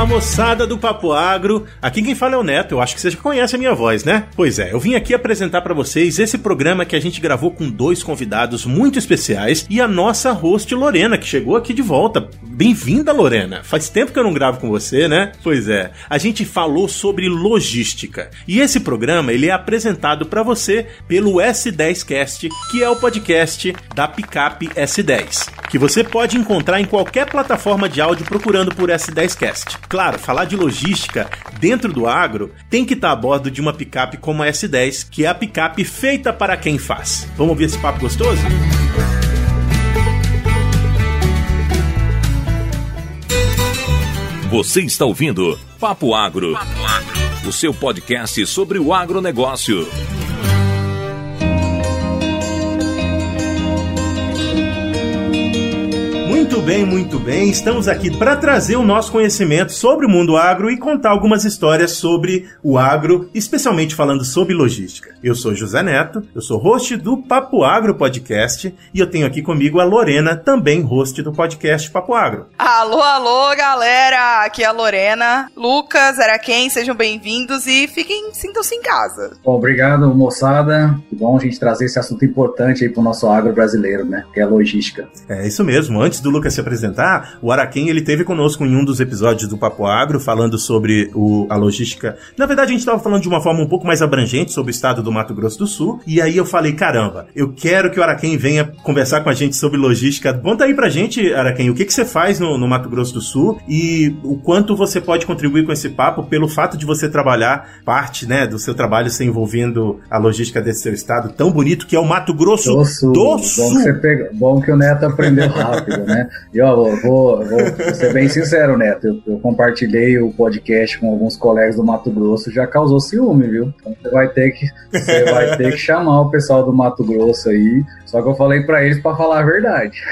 Fala moçada do Papo Agro, aqui quem fala é o Neto, eu acho que você já conhece a minha voz, né? Pois é, eu vim aqui apresentar para vocês esse programa que a gente gravou com dois convidados muito especiais e a nossa host Lorena, que chegou aqui de volta. Bem-vinda, Lorena! Faz tempo que eu não gravo com você, né? Pois é, a gente falou sobre logística e esse programa ele é apresentado para você pelo S10Cast, que é o podcast da Picap S10, que você pode encontrar em qualquer plataforma de áudio procurando por S10Cast. Claro, falar de logística dentro do agro tem que estar a bordo de uma picape como a S10, que é a picape feita para quem faz. Vamos ouvir esse papo gostoso? Você está ouvindo Papo Agro, Papo Agro. o seu podcast sobre o agronegócio. Muito bem, muito bem. Estamos aqui para trazer o nosso conhecimento sobre o mundo agro e contar algumas histórias sobre o agro, especialmente falando sobre logística. Eu sou José Neto, eu sou host do Papo Agro Podcast e eu tenho aqui comigo a Lorena, também host do podcast Papo Agro. Alô, alô, galera! Aqui é a Lorena. Lucas, era quem? Sejam bem-vindos e fiquem, sintam-se em casa. Bom, obrigado, moçada. Que bom a gente trazer esse assunto importante aí pro nosso agro brasileiro, né? Que é a logística. É isso mesmo. Antes do Lucas se apresentar, o Araquém ele teve conosco em um dos episódios do Papo Agro, falando sobre o, a logística. Na verdade, a gente estava falando de uma forma um pouco mais abrangente sobre o estado do Mato Grosso do Sul. E aí eu falei, caramba, eu quero que o Araquém venha conversar com a gente sobre logística. Conta aí pra gente, Araquém, o que, que você faz no, no Mato Grosso do Sul e o quanto você pode contribuir com esse papo pelo fato de você trabalhar parte né, do seu trabalho se envolvendo a logística desse seu estado tão bonito que é o Mato Grosso do Sul. Do Sul. Bom, que. Bom que o Neto aprendeu rápido, né? E ó, vou, vou, vou ser bem sincero, Neto. Eu, eu, compartilhei o podcast com alguns colegas do Mato Grosso, já causou ciúme, viu? Então você vai ter que, você vai ter que chamar o pessoal do Mato Grosso aí. Só que eu falei para eles para falar a verdade.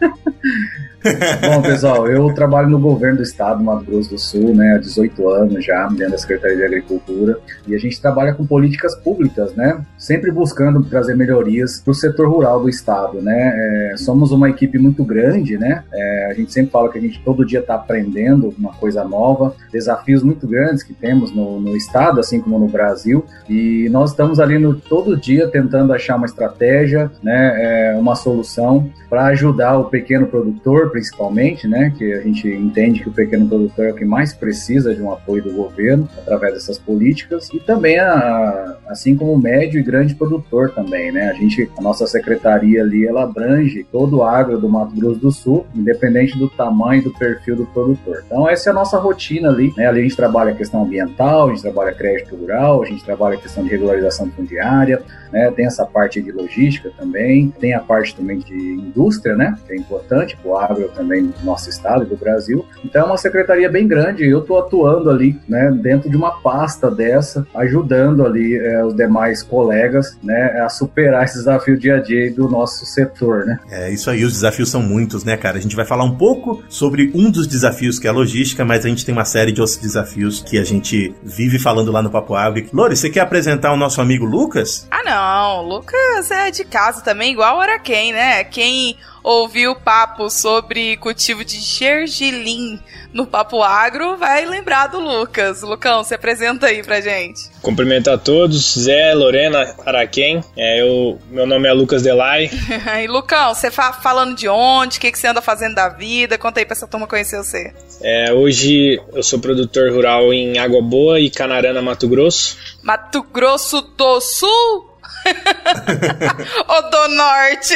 Bom, pessoal, eu trabalho no governo do estado do Mato Grosso do Sul, né, há 18 anos já, dentro da Secretaria de Agricultura, e a gente trabalha com políticas públicas, né, sempre buscando trazer melhorias para o setor rural do estado, né. É, somos uma equipe muito grande, né, é, a gente sempre fala que a gente todo dia está aprendendo uma coisa nova, desafios muito grandes que temos no, no estado, assim como no Brasil, e nós estamos ali no, todo dia tentando achar uma estratégia, né, é, uma solução para ajudar o pequeno produtor, principalmente, né, que a gente entende que o pequeno produtor é o que mais precisa de um apoio do governo através dessas políticas e também a, assim como o médio e grande produtor também, né? A gente, a nossa secretaria ali, ela abrange todo o agro do Mato Grosso do Sul, independente do tamanho do perfil do produtor. Então essa é a nossa rotina ali, né? Ali a gente trabalha a questão ambiental, a gente trabalha crédito rural, a gente trabalha a questão de regularização fundiária, né? Tem essa parte de logística também, tem a parte também de indústria, né? Que é importante para o agro também do nosso estado e do Brasil. Então é uma secretaria bem grande. Eu estou atuando ali, né? Dentro de uma pasta dessa, ajudando ali é, os demais colegas, né? A superar esse desafio dia a dia do nosso setor, né? É isso aí. Os desafios são muitos, né, cara? A gente vai falar um pouco sobre um dos desafios que é a logística, mas a gente tem uma série de outros desafios que a gente vive falando lá no Papo Agro. Lore, você quer apresentar o nosso amigo Lucas? Ah, não Lucas é de casa também, igual o Araquém, né? Quem ouviu papo sobre cultivo de gergelim no Papo Agro vai lembrar do Lucas. Lucão, se apresenta aí pra gente. Cumprimento a todos, Zé, Lorena, Araquém. É, eu, meu nome é Lucas Delay. e Lucão, você fa falando de onde? O que, que você anda fazendo da vida? Conta aí pra essa turma conhecer você. É, hoje eu sou produtor rural em Água Boa e Canarana, Mato Grosso. Mato Grosso do Sul? o do norte.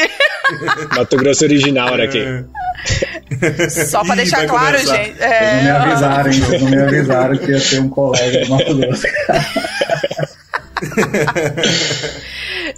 Mato Grosso original era aqui. Só pra deixar claro, começar. gente. É... Eles não me avisaram, eles não me avisaram que ia ter um colega do Mato Grosso.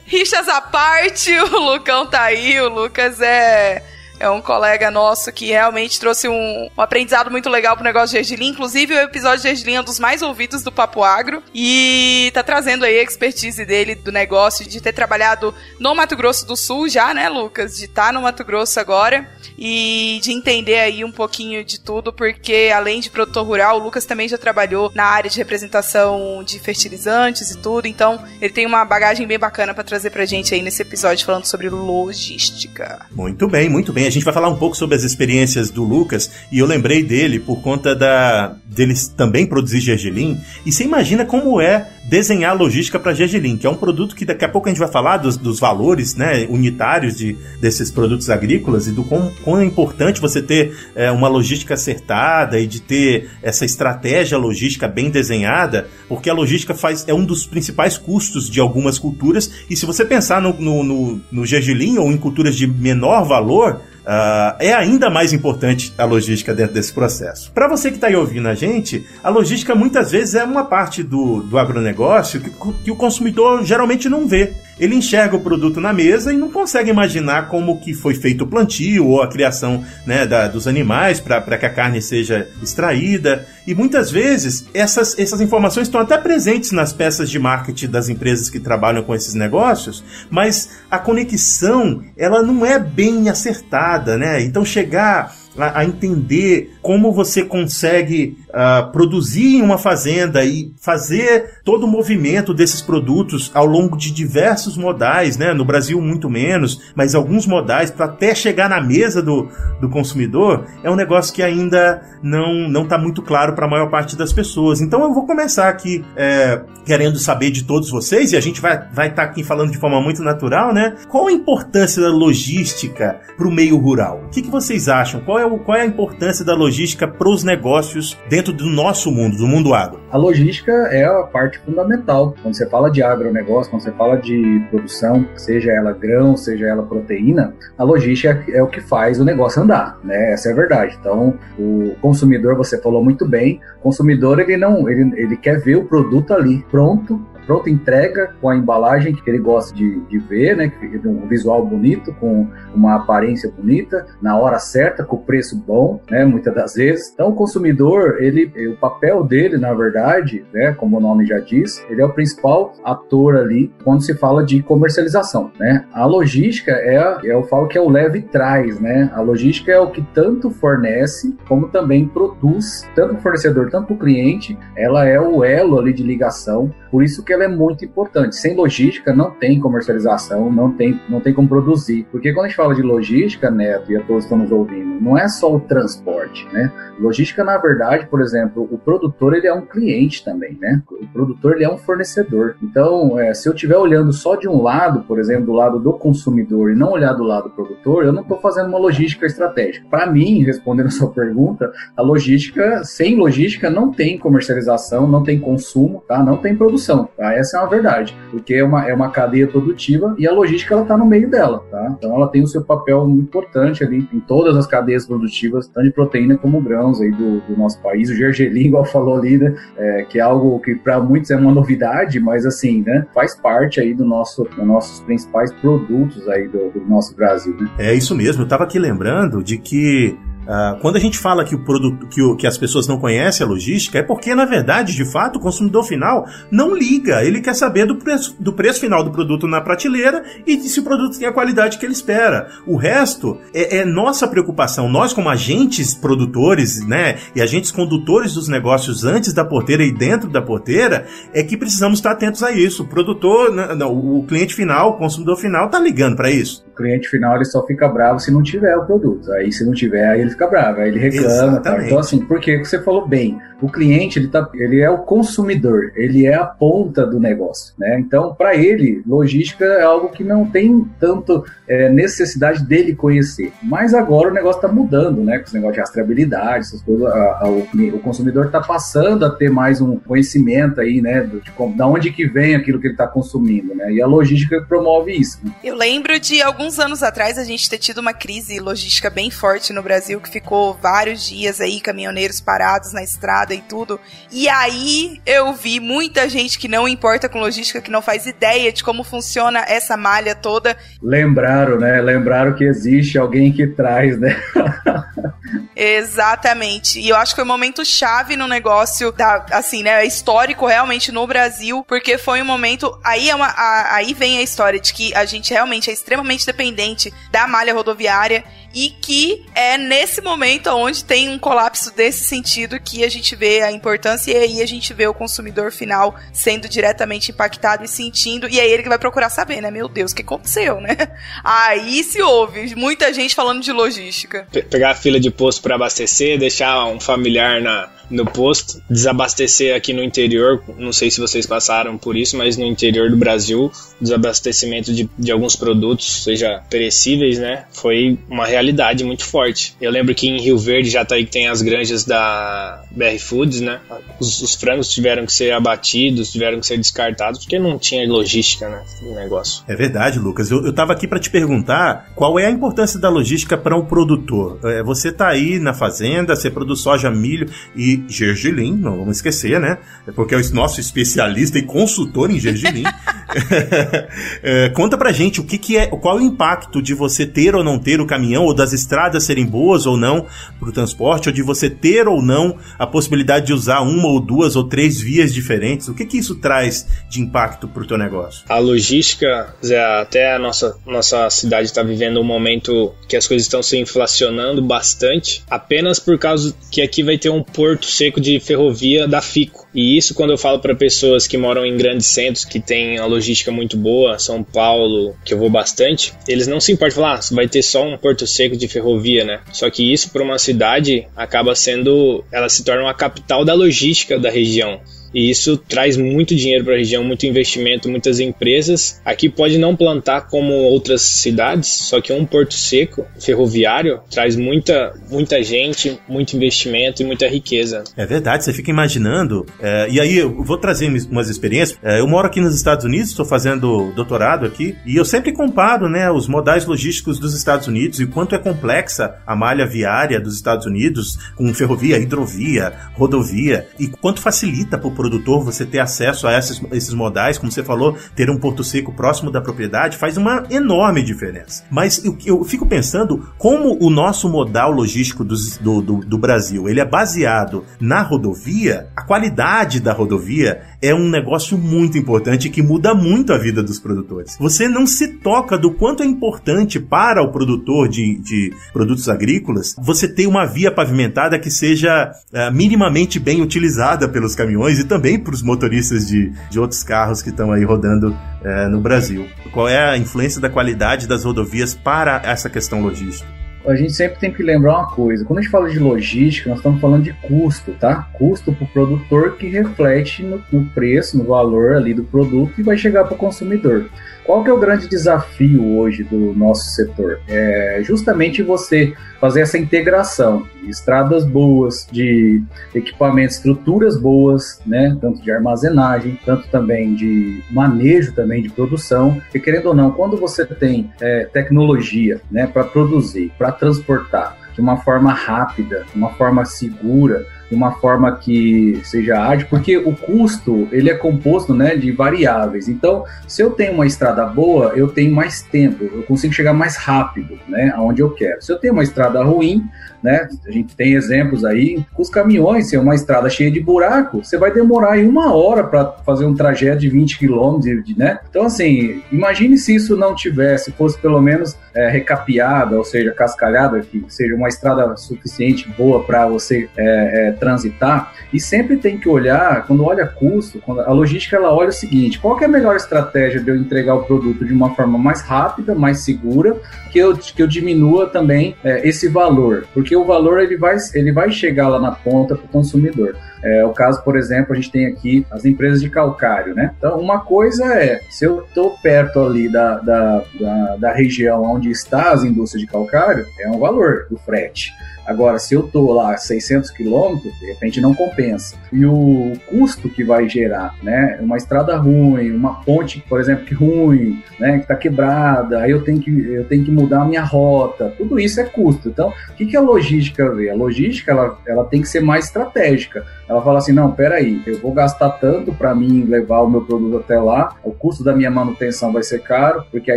Rixas à parte, o Lucão tá aí, o Lucas é é um colega nosso que realmente trouxe um, um aprendizado muito legal pro negócio de gergelim. Inclusive, o episódio de gergelim é um dos mais ouvidos do Papo Agro. E tá trazendo aí a expertise dele do negócio, de ter trabalhado no Mato Grosso do Sul já, né, Lucas? De estar tá no Mato Grosso agora e de entender aí um pouquinho de tudo, porque além de produtor rural, o Lucas também já trabalhou na área de representação de fertilizantes e tudo, então ele tem uma bagagem bem bacana para trazer pra gente aí nesse episódio falando sobre logística. Muito bem, muito bem. A gente vai falar um pouco sobre as experiências do Lucas e eu lembrei dele por conta da deles também produzir gergelim. E você imagina como é desenhar logística para gergelim, que é um produto que daqui a pouco a gente vai falar dos, dos valores né, unitários de, desses produtos agrícolas e do quão, quão é importante você ter é, uma logística acertada e de ter essa estratégia logística bem desenhada, porque a logística faz, é um dos principais custos de algumas culturas. E se você pensar no, no, no, no gergelim ou em culturas de menor valor, Uh, é ainda mais importante a logística dentro desse processo. Para você que está aí ouvindo a gente, a logística muitas vezes é uma parte do, do agronegócio que, que o consumidor geralmente não vê. Ele enxerga o produto na mesa e não consegue imaginar como que foi feito o plantio ou a criação né, da, dos animais para que a carne seja extraída. E muitas vezes essas, essas informações estão até presentes nas peças de marketing das empresas que trabalham com esses negócios, mas a conexão ela não é bem acertada, né? Então chegar a, entender como você consegue uh, produzir em uma fazenda e fazer todo o movimento desses produtos ao longo de diversos modais, né? No Brasil, muito menos, mas alguns modais para até chegar na mesa do, do consumidor é um negócio que ainda não não está muito claro para a maior parte das pessoas. Então eu vou começar aqui é, querendo saber de todos vocês e a gente vai estar vai tá aqui falando de forma muito natural, né? Qual a importância da logística para o meio rural? O que, que vocês acham? Qual é o, qual é a importância da logística para os negócios dentro do nosso mundo, do mundo agro? A logística é a parte fundamental. Quando você fala de agronegócio, quando você fala de produção, seja ela grão, seja ela proteína, a logística é o que faz o negócio andar, né? Essa é a verdade. Então, o consumidor, você falou muito bem, o consumidor ele não, ele, ele quer ver o produto ali pronto pronta entrega com a embalagem que ele gosta de, de ver, né? Um visual bonito, com uma aparência bonita, na hora certa, com o preço bom, né? Muitas das vezes. Então, o consumidor, ele, o papel dele, na verdade, né? Como o nome já diz, ele é o principal ator ali quando se fala de comercialização, né? A logística é, eu falo que é o leve traz, né? A logística é o que tanto fornece como também produz, tanto o fornecedor, tanto o cliente, ela é o elo ali de ligação. Por isso que ela é muito importante. Sem logística não tem comercialização, não tem, não tem como produzir. Porque quando a gente fala de logística, Neto, e a todos estão nos ouvindo, não é só o transporte, né? Logística, na verdade, por exemplo, o produtor ele é um cliente também, né? O produtor ele é um fornecedor. Então, é, se eu estiver olhando só de um lado, por exemplo, do lado do consumidor e não olhar do lado do produtor, eu não estou fazendo uma logística estratégica. Para mim, respondendo a sua pergunta, a logística, sem logística, não tem comercialização, não tem consumo, tá? Não tem produção. Tá? Essa é uma verdade, porque é uma, é uma cadeia produtiva e a logística ela está no meio dela, tá? Então, ela tem o seu papel importante ali em todas as cadeias produtivas, tanto de proteína como grão grãos aí do, do nosso país. O gergelim, igual falou ali, né, é, que é algo que para muitos é uma novidade, mas assim, né, faz parte aí do nosso, dos nossos principais produtos aí do, do nosso Brasil. Né? É isso mesmo. Eu estava aqui lembrando de que Uh, quando a gente fala que o produto que, o, que as pessoas não conhecem a logística, é porque, na verdade, de fato, o consumidor final não liga. Ele quer saber do preço, do preço final do produto na prateleira e se o produto tem a qualidade que ele espera. O resto é, é nossa preocupação. Nós, como agentes produtores, né, e agentes condutores dos negócios antes da porteira e dentro da porteira, é que precisamos estar atentos a isso. O produtor, não, né, o cliente final, o consumidor final, está ligando para isso. O cliente final ele só fica bravo se não tiver o produto. Aí, se não tiver, ele fica bravo, aí ele reclama. Tá? Então, assim, porque você falou bem, o cliente ele, tá, ele é o consumidor, ele é a ponta do negócio, né? Então, para ele, logística é algo que não tem tanto é, necessidade dele conhecer. Mas agora o negócio está mudando, né? Com esse negócio de rastreabilidade, essas coisas, a, a, o, o, consumidor está passando a ter mais um conhecimento aí, né? De, de, de onde que vem aquilo que ele está consumindo, né? E a logística promove isso. Né? Eu lembro de alguns anos atrás a gente ter tido uma crise logística bem forte no Brasil, que ficou vários dias aí, caminhoneiros parados na estrada e tudo. E aí eu vi muita gente que não importa com logística, que não faz ideia de como funciona essa malha toda. Lembraram, né? Lembraram que existe alguém que traz, né? Exatamente. E eu acho que foi um momento chave no negócio, da, assim, né, histórico realmente no Brasil, porque foi um momento. Aí, é uma, a, aí vem a história de que a gente realmente é extremamente dependente da malha rodoviária e que é nesse momento onde tem um colapso desse sentido que a gente vê a importância e aí a gente vê o consumidor final sendo diretamente impactado e sentindo, e é ele que vai procurar saber, né? Meu Deus, o que aconteceu, né? Aí se ouve muita gente falando de logística. Pegar a fila de posto para abastecer, deixar um familiar na, no posto, desabastecer aqui no interior, não sei se vocês passaram por isso, mas no interior do Brasil, desabastecimento de, de alguns produtos, seja perecíveis, né, foi uma realidade muito forte. Eu lembro que em Rio Verde, já tá aí que tem as granjas da BR Foods, né, os, os frangos tiveram que ser abatidos, tiveram que ser descartados, porque não tinha logística, né, no negócio. É verdade, Lucas. Eu, eu tava aqui para te perguntar qual é a importância da logística para um produtor. É, você tá aí na fazenda, você produz soja, milho e gergelim, não vamos esquecer, né? Porque é o nosso especialista e consultor em gergelim. é, conta pra gente o que, que é, qual é o impacto de você ter ou não ter o caminhão, ou das estradas serem boas ou não para o transporte, ou de você ter ou não a possibilidade de usar uma ou duas ou três vias diferentes. O que, que isso traz de impacto para o teu negócio? A logística, Zé, até a nossa, nossa cidade está vivendo um momento que as coisas estão se inflacionando bastante, apenas por causa que aqui vai ter um porto seco de ferrovia da FICO. E isso quando eu falo para pessoas que moram em grandes centros, que têm a logística muito boa, São Paulo, que eu vou bastante, eles não se importam falar, ah, vai ter só um porto seco de ferrovia, né? Só que isso para uma cidade acaba sendo, ela se torna uma capital da logística da região. E isso traz muito dinheiro para a região, muito investimento, muitas empresas. Aqui pode não plantar como outras cidades, só que um porto seco ferroviário traz muita, muita gente, muito investimento e muita riqueza. É verdade, você fica imaginando. É, e aí eu vou trazer umas experiências. É, eu moro aqui nos Estados Unidos, estou fazendo doutorado aqui, e eu sempre comparo né, os modais logísticos dos Estados Unidos e quanto é complexa a malha viária dos Estados Unidos com ferrovia, hidrovia, rodovia, e quanto facilita para produtor, você ter acesso a esses, esses modais, como você falou, ter um porto seco próximo da propriedade, faz uma enorme diferença. Mas eu, eu fico pensando como o nosso modal logístico do, do, do, do Brasil ele é baseado na rodovia, a qualidade da rodovia é um negócio muito importante que muda muito a vida dos produtores. Você não se toca do quanto é importante para o produtor de, de produtos agrícolas você ter uma via pavimentada que seja uh, minimamente bem utilizada pelos caminhões e também para os motoristas de, de outros carros que estão aí rodando é, no Brasil. Qual é a influência da qualidade das rodovias para essa questão logística? a gente sempre tem que lembrar uma coisa: quando a gente fala de logística, nós estamos falando de custo, tá? Custo para o produtor que reflete no, no, preço, no valor ali do produto e vai chegar para o consumidor. Qual que é o grande desafio hoje do nosso setor? É justamente você fazer essa integração de estradas boas, de equipamentos, estruturas boas, né, tanto de armazenagem, tanto também de manejo também de produção. E querendo ou não, quando você tem é, tecnologia, né, para produzir, para transportar de uma forma rápida, de uma forma segura, de uma forma que seja ágil, porque o custo ele é composto né, de variáveis. Então, se eu tenho uma estrada boa, eu tenho mais tempo, eu consigo chegar mais rápido né, aonde eu quero. Se eu tenho uma estrada ruim, né? A gente tem exemplos aí com os caminhões, se é uma estrada cheia de buraco, você vai demorar aí uma hora para fazer um trajeto de 20 quilômetros, né? Então, assim, imagine se isso não tivesse, fosse pelo menos é, recapeada, ou seja, cascalhada, que seja uma estrada suficiente, boa para você é, é, transitar. E sempre tem que olhar, quando olha custo, quando a logística ela olha o seguinte: qual é a melhor estratégia de eu entregar o produto de uma forma mais rápida, mais segura, que eu, que eu diminua também é, esse valor? Porque o valor ele vai, ele vai chegar lá na ponta para o consumidor. É, o caso, por exemplo, a gente tem aqui as empresas de calcário, né? Então, uma coisa é, se eu estou perto ali da, da, da, da região onde está as indústrias de calcário, é um valor do frete. Agora, se eu estou lá a 600 quilômetros, de repente não compensa. E o custo que vai gerar, né? Uma estrada ruim, uma ponte, por exemplo, que ruim, né? Que está quebrada, aí eu tenho que, eu tenho que mudar a minha rota, tudo isso é custo. Então, o que, que a logística vê? A logística ela, ela tem que ser mais estratégica. Ela fala assim: não, peraí, eu vou gastar tanto para mim levar o meu produto até lá, o custo da minha manutenção vai ser caro, porque a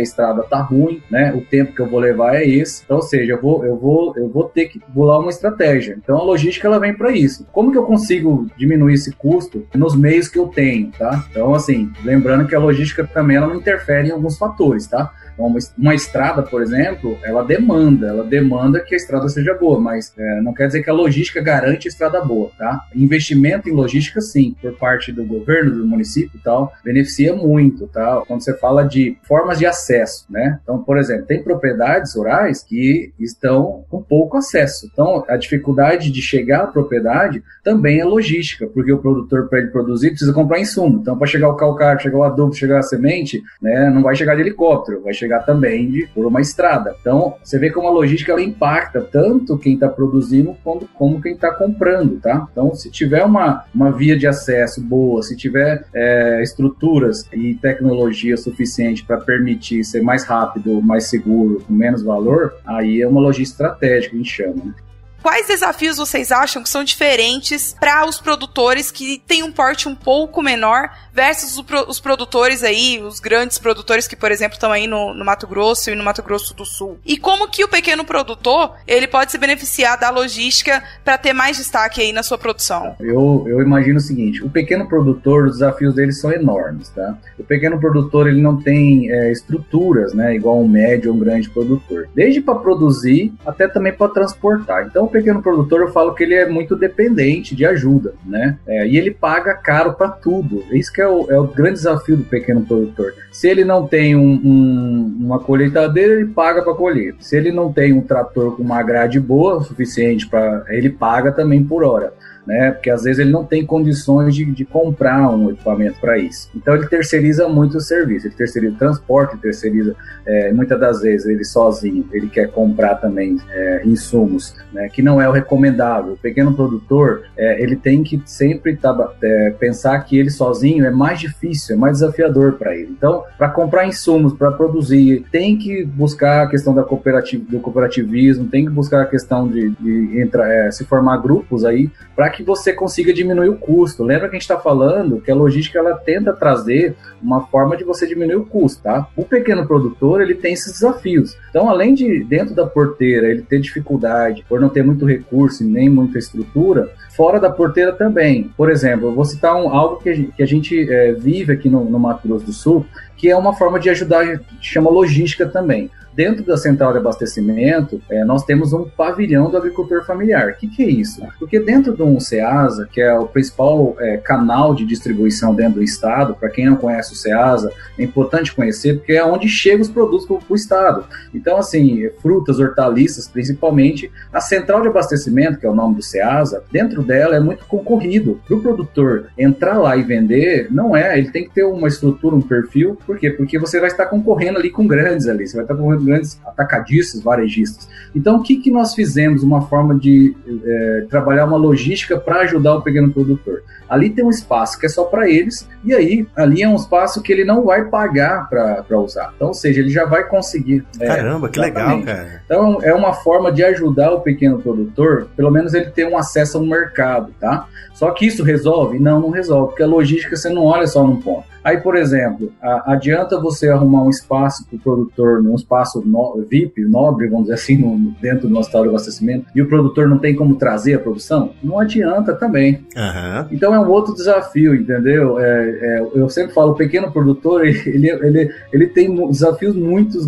estrada tá ruim, né? O tempo que eu vou levar é esse. Então, ou seja, eu vou, eu vou, eu vou ter que bolar uma estratégia. Então, a logística ela vem para isso. Como que eu consigo diminuir esse custo nos meios que eu tenho, tá? Então, assim, lembrando que a logística também ela não interfere em alguns fatores, tá? Então, uma, uma, estrada, por exemplo, ela demanda, ela demanda que a estrada seja boa, mas é, não quer dizer que a logística garante a estrada boa, tá? Investimento em logística, sim, por parte do governo, do município e tal, beneficia muito, tá? Quando você fala de formas de acesso, né? Então, por exemplo, tem propriedades rurais que estão com pouco acesso. Então, a dificuldade de chegar à propriedade também é logística, porque o produtor, para ele produzir, precisa comprar insumo. Então, para chegar o calcário, chegar o adubo, chegar a semente, né, não vai chegar de helicóptero, vai chegar também de, por uma estrada. Então, você vê como a logística ela impacta tanto quem está produzindo como, como quem está comprando, tá? Então, se tiver uma, uma via de acesso boa, se tiver é, estruturas e tecnologia suficiente para permitir ser mais rápido, mais seguro, com menos valor, aí é uma logística estratégica, a gente chama, né? Quais desafios vocês acham que são diferentes para os produtores que têm um porte um pouco menor versus os produtores aí, os grandes produtores que, por exemplo, estão aí no, no, Mato Grosso e no Mato Grosso do Sul? E como que o pequeno produtor ele pode se beneficiar da logística para ter mais destaque aí na sua produção? Eu, eu imagino o seguinte: o pequeno produtor, os desafios dele são enormes, tá? O pequeno produtor ele não tem é, estruturas, né, igual um médio ou um grande produtor, desde para produzir até também para transportar. Então pequeno produtor, eu falo que ele é muito dependente de ajuda, né? É, e ele paga caro para tudo. Isso que é o, é o, grande desafio do pequeno produtor. Se ele não tem um, um, uma colheitadeira, ele paga para colher. Se ele não tem um trator com uma grade boa o suficiente para, ele paga também por hora né? Porque às vezes ele não tem condições de, de comprar um equipamento para isso. Então ele terceiriza muito o serviço, ele terceiriza o transporte, ele terceiriza é, muitas das vezes ele sozinho, ele quer comprar também é, insumos, né? Que não é o recomendável. O pequeno produtor é, ele tem que sempre tá, é, pensar que ele sozinho é mais difícil, é mais desafiador para ele. Então, para comprar insumos, para produzir, tem que buscar a questão da cooperativ do cooperativismo, tem que buscar a questão de, de entrar, é, se formar grupos aí para que você consiga diminuir o custo. Lembra que a gente está falando que a logística ela tenta trazer uma forma de você diminuir o custo, tá? O pequeno produtor ele tem esses desafios. Então, além de dentro da porteira ele ter dificuldade por não ter muito recurso e nem muita estrutura, fora da porteira também. Por exemplo, eu vou citar um, algo que a gente, que a gente é, vive aqui no, no Mato Grosso do Sul, que é uma forma de ajudar, chama logística também. Dentro da central de abastecimento, é, nós temos um pavilhão do agricultor familiar. O que, que, é isso? Porque dentro do um SEASA, que é o principal é, canal de distribuição dentro do estado, para quem não conhece o SEASA, é importante conhecer, porque é onde chegam os produtos para o estado. Então, assim, frutas, hortaliças, principalmente, a central de abastecimento, que é o nome do SEASA, dentro dela é muito concorrido. Para o produtor entrar lá e vender, não é, ele tem que ter uma estrutura, um perfil, por quê? Porque você vai estar concorrendo ali com grandes ali, você vai estar concorrendo grandes atacadistas, varejistas. Então, o que, que nós fizemos? Uma forma de é, trabalhar uma logística para ajudar o pequeno produtor. Ali tem um espaço que é só para eles, e aí ali é um espaço que ele não vai pagar para usar. Então, ou seja, ele já vai conseguir. É, Caramba, é, que legal, cara. Então, é uma forma de ajudar o pequeno produtor, pelo menos ele ter um acesso ao mercado, tá? Só que isso resolve? Não, não resolve, porque a logística você não olha só num ponto. Aí, por exemplo, adianta você arrumar um espaço para o produtor, um espaço no, VIP, nobre, vamos dizer assim, no, dentro do nosso tal de abastecimento, e o produtor não tem como trazer a produção? Não adianta também. Uhum. Então é um outro desafio, entendeu? É, é, eu sempre falo, o pequeno produtor, ele, ele, ele tem desafios muito,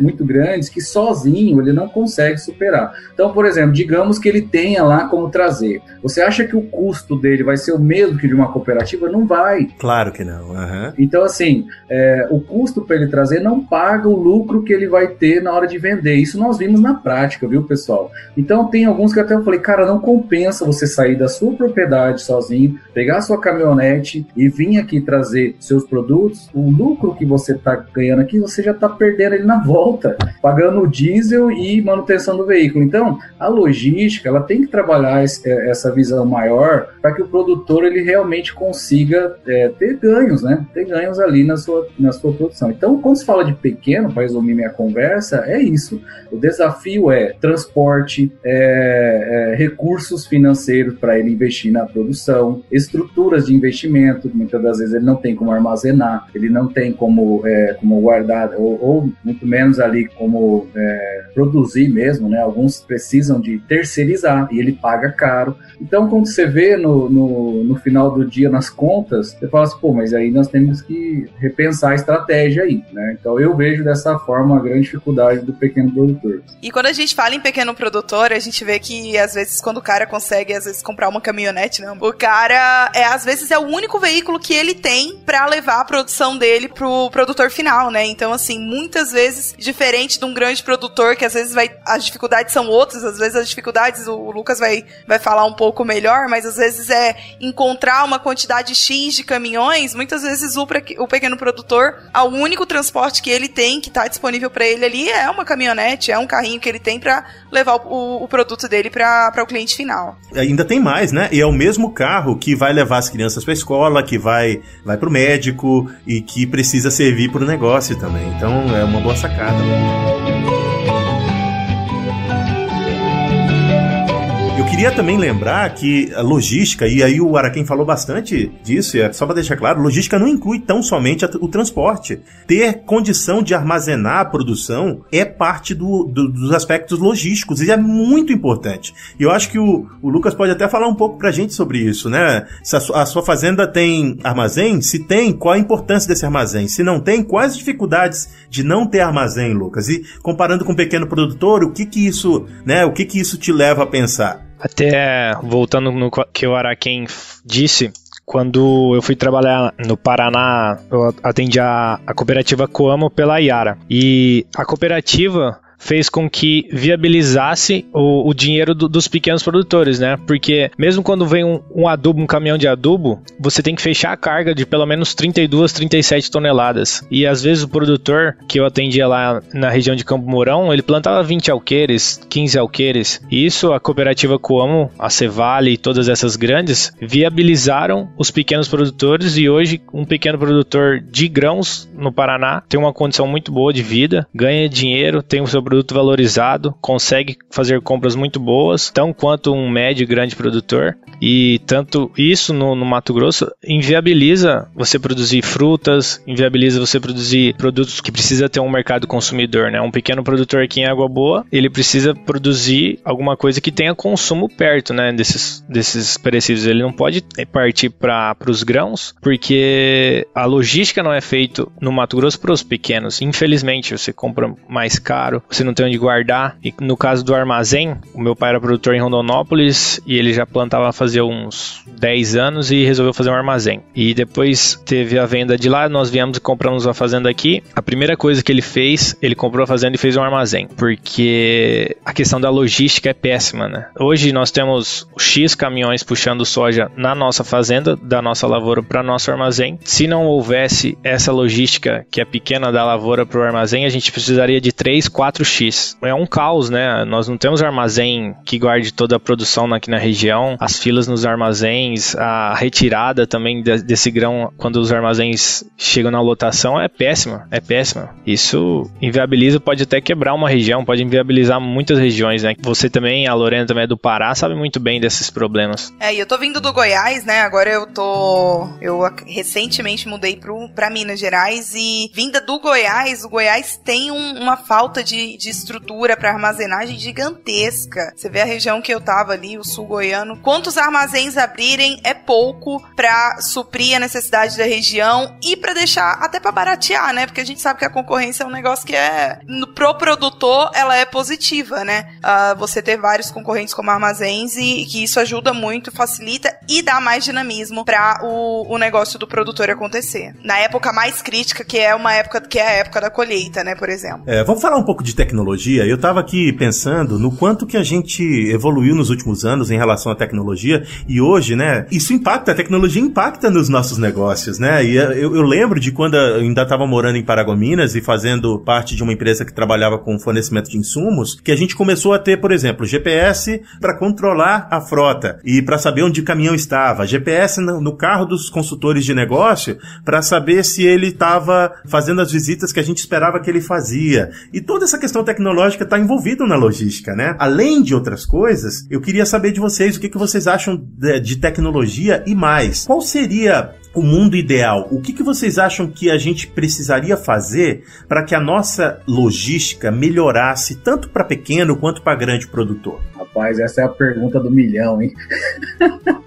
muito grandes que sozinho ele não consegue superar. Então, por exemplo, digamos que ele tenha lá como trazer. Você acha que o custo dele vai ser o mesmo que de uma cooperativa? Não vai. Claro que não. Uhum. Uhum. Então, assim, é, o custo para ele trazer não paga o lucro que ele vai ter na hora de vender. Isso nós vimos na prática, viu, pessoal? Então, tem alguns que até eu falei, cara, não compensa você sair da sua propriedade sozinho, pegar sua caminhonete e vir aqui trazer seus produtos. O lucro que você está ganhando aqui, você já está perdendo ele na volta, pagando o diesel e manutenção do veículo. Então, a logística, ela tem que trabalhar esse, é, essa visão maior para que o produtor ele realmente consiga é, ter ganhos, né? Ter ganhos ali na sua, na sua produção. Então, quando se fala de pequeno, para resumir minha conversa, é isso. O desafio é transporte, é, é, recursos financeiros para ele investir na produção, estruturas de investimento, muitas das vezes ele não tem como armazenar, ele não tem como, é, como guardar, ou, ou, muito menos ali como é, produzir mesmo, né? Alguns precisam de terceirizar e ele paga caro. Então, quando você vê no, no, no, final do dia nas contas, você fala assim, pô, mas aí nós temos que repensar a estratégia aí, né? Então, eu vejo dessa forma a grande dificuldade do pequeno produtor. E quando a gente fala em pequeno produtor, a gente vê que, às vezes, quando o cara consegue, às vezes, comprar uma caminhonete, né? O cara, é, às vezes, é o único veículo que ele tem para levar a produção dele pro produtor final, né? Então, assim, muitas vezes, diferente de um grande produtor, que às vezes vai, as dificuldades são outras, às vezes as dificuldades, o Lucas vai, vai falar um pouco melhor, mas às vezes é encontrar uma quantidade X de caminhões. Muitas vezes o, o pequeno produtor, o único transporte que ele tem, que está disponível para ele ali, é uma caminhonete, é um carrinho que ele tem para levar o, o, produto dele para o cliente final. Ainda tem mais, né? E é o mesmo carro que vai levar as crianças para a escola, que vai, vai para o médico e que precisa servir para o negócio também. Então é uma boa sacada. Queria também lembrar que a logística, e aí o Araquém falou bastante disso, é só para deixar claro, logística não inclui tão somente o transporte. Ter condição de armazenar a produção é parte do, do, dos aspectos logísticos, e é muito importante. E eu acho que o, o Lucas pode até falar um pouco pra gente sobre isso, né? Se a, a sua fazenda tem armazém, se tem, qual a importância desse armazém? Se não tem, quais as dificuldades de não ter armazém, Lucas? E comparando com o pequeno produtor, o que que isso, né, o que que isso te leva a pensar? Até voltando no que o Araquém disse, quando eu fui trabalhar no Paraná, eu atendi a, a cooperativa Coamo pela Iara. E a cooperativa fez com que viabilizasse o, o dinheiro do, dos pequenos produtores, né? Porque mesmo quando vem um, um, adubo, um caminhão de adubo, você tem que fechar a carga de pelo menos 32, 37 toneladas. E às vezes o produtor que eu atendia lá na região de Campo Mourão, ele plantava 20 alqueires, 15 alqueires. E isso a cooperativa Coamo, a Cevale e todas essas grandes viabilizaram os pequenos produtores e hoje um pequeno produtor de grãos no Paraná tem uma condição muito boa de vida, ganha dinheiro, tem o seu produto valorizado, consegue fazer compras muito boas, tão quanto um médio e grande produtor. E tanto isso no, no, Mato Grosso inviabiliza você produzir frutas, inviabiliza você produzir produtos que precisa ter um mercado consumidor, né? Um pequeno produtor aqui em Água Boa, ele precisa produzir alguma coisa que tenha consumo perto, né? Desses, desses perecíveis. Ele não pode partir para os grãos, porque a logística não é feita no Mato Grosso para os pequenos. Infelizmente, você compra mais caro, você não tem onde guardar. E no caso do armazém, o meu pai era produtor em Rondonópolis e ele já plantava fazia uns 10 anos e resolveu fazer um armazém. E depois teve a venda de lá, nós viemos e compramos a fazenda aqui. A primeira coisa que ele fez, ele comprou a fazenda e fez um armazém, porque a questão da logística é péssima, né? Hoje nós temos X caminhões puxando soja na nossa fazenda, da nossa lavoura para nosso armazém. Se não houvesse essa logística que é pequena da lavoura para o armazém, a gente precisaria de 3, 4 4x. É um caos, né? Nós não temos armazém que guarde toda a produção aqui na região, as filas nos armazéns, a retirada também desse grão quando os armazéns chegam na lotação é péssima, é péssima. Isso inviabiliza, pode até quebrar uma região, pode inviabilizar muitas regiões, né? Você também, a Lorena também é do Pará, sabe muito bem desses problemas. É, e eu tô vindo do Goiás, né? Agora eu tô. Eu recentemente mudei pro, pra Minas Gerais e vinda do Goiás, o Goiás tem um, uma falta de de, de estrutura para armazenagem gigantesca. Você vê a região que eu tava ali, o sul goiano, quantos armazéns abrirem é pouco para suprir a necessidade da região e para deixar até para baratear, né? Porque a gente sabe que a concorrência é um negócio que é pro produtor ela é positiva, né? Uh, você ter vários concorrentes como armazéns e que isso ajuda muito, facilita e dá mais dinamismo para o, o negócio do produtor acontecer. Na época mais crítica, que é uma época que é a época da colheita, né, por exemplo. É, vamos falar um pouco de tecnologia. Eu estava aqui pensando no quanto que a gente evoluiu nos últimos anos em relação à tecnologia e hoje, né, isso impacta, a tecnologia impacta nos nossos negócios, né? E eu, eu lembro de quando eu ainda estava morando em Paragominas e fazendo parte de uma empresa que trabalhava com fornecimento de insumos, que a gente começou a ter, por exemplo, GPS para controlar a frota e para saber onde o caminhão estava, GPS no carro dos consultores de negócio para saber se ele estava fazendo as visitas que a gente esperava que ele fazia. E toda essa questão tecnológica está envolvida na logística, né? Além de outras coisas, eu queria saber de vocês o que, que vocês acham de, de tecnologia e mais. Qual seria o mundo ideal, o que, que vocês acham que a gente precisaria fazer para que a nossa logística melhorasse tanto para pequeno quanto para grande produtor? Rapaz, essa é a pergunta do milhão, hein?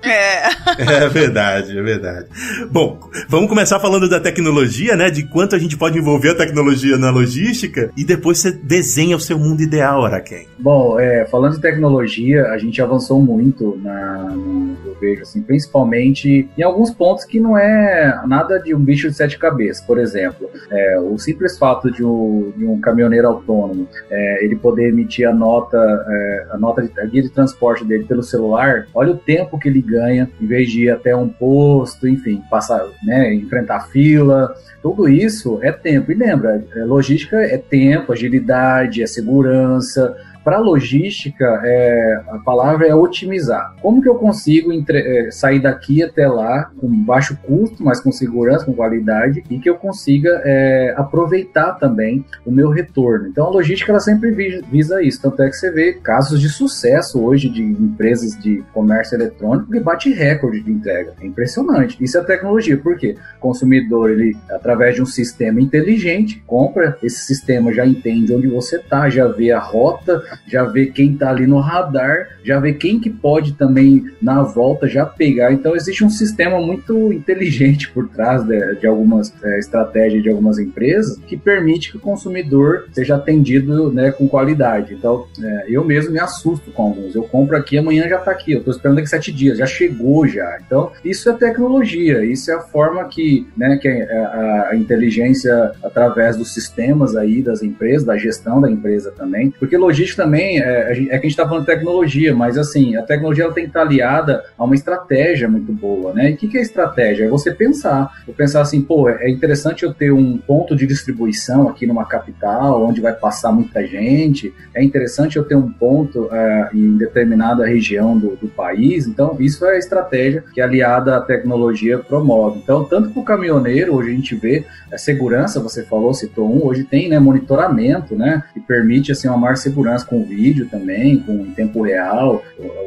É. É verdade, é verdade. Bom, vamos começar falando da tecnologia, né? De quanto a gente pode envolver a tecnologia na logística e depois você desenha o seu mundo ideal, Araquém. Bom, é, falando de tecnologia, a gente avançou muito na, no, eu vejo, assim, principalmente em alguns pontos que não é nada de um bicho de sete cabeças. Por exemplo, é, o simples fato de um, de um caminhoneiro autônomo é, ele poder emitir a nota, é, a nota de, a guia de transporte dele pelo celular, olha o tempo que ele ganha em vez de ir até um posto, enfim, passar, né, enfrentar fila. Tudo isso é tempo. E lembra, é, logística é tempo, agilidade, é segurança, para logística, é, a palavra é otimizar. Como que eu consigo entre, é, sair daqui até lá com baixo custo, mas com segurança, com qualidade, e que eu consiga é, aproveitar também o meu retorno? Então, a logística ela sempre visa isso. Tanto é que você vê casos de sucesso hoje de empresas de comércio eletrônico que bate recorde de entrega. É impressionante. Isso é tecnologia. Por quê? O consumidor, ele, através de um sistema inteligente, compra, esse sistema já entende onde você está, já vê a rota, já vê quem está ali no radar, já vê quem que pode também na volta já pegar. Então existe um sistema muito inteligente por trás de, de algumas é, estratégias de algumas empresas que permite que o consumidor seja atendido né, com qualidade. Então é, eu mesmo me assusto com alguns. Eu compro aqui, amanhã já está aqui. Eu estou esperando daqui sete dias, já chegou já. Então isso é tecnologia, isso é a forma que, né, que a, a inteligência através dos sistemas aí das empresas, da gestão da empresa também, porque logística também é, é que a gente está falando de tecnologia, mas assim, a tecnologia ela tem que estar aliada a uma estratégia muito boa, né? E o que, que é estratégia? É você pensar. Eu pensar assim, pô, é interessante eu ter um ponto de distribuição aqui numa capital, onde vai passar muita gente. É interessante eu ter um ponto uh, em determinada região do, do, país. Então, isso é a estratégia que aliada à tecnologia promove. Então, tanto para o caminhoneiro, hoje a gente vê a é, segurança, você falou, citou um, hoje tem né, monitoramento, né? Que permite assim, uma maior segurança com vídeo também, com tempo real.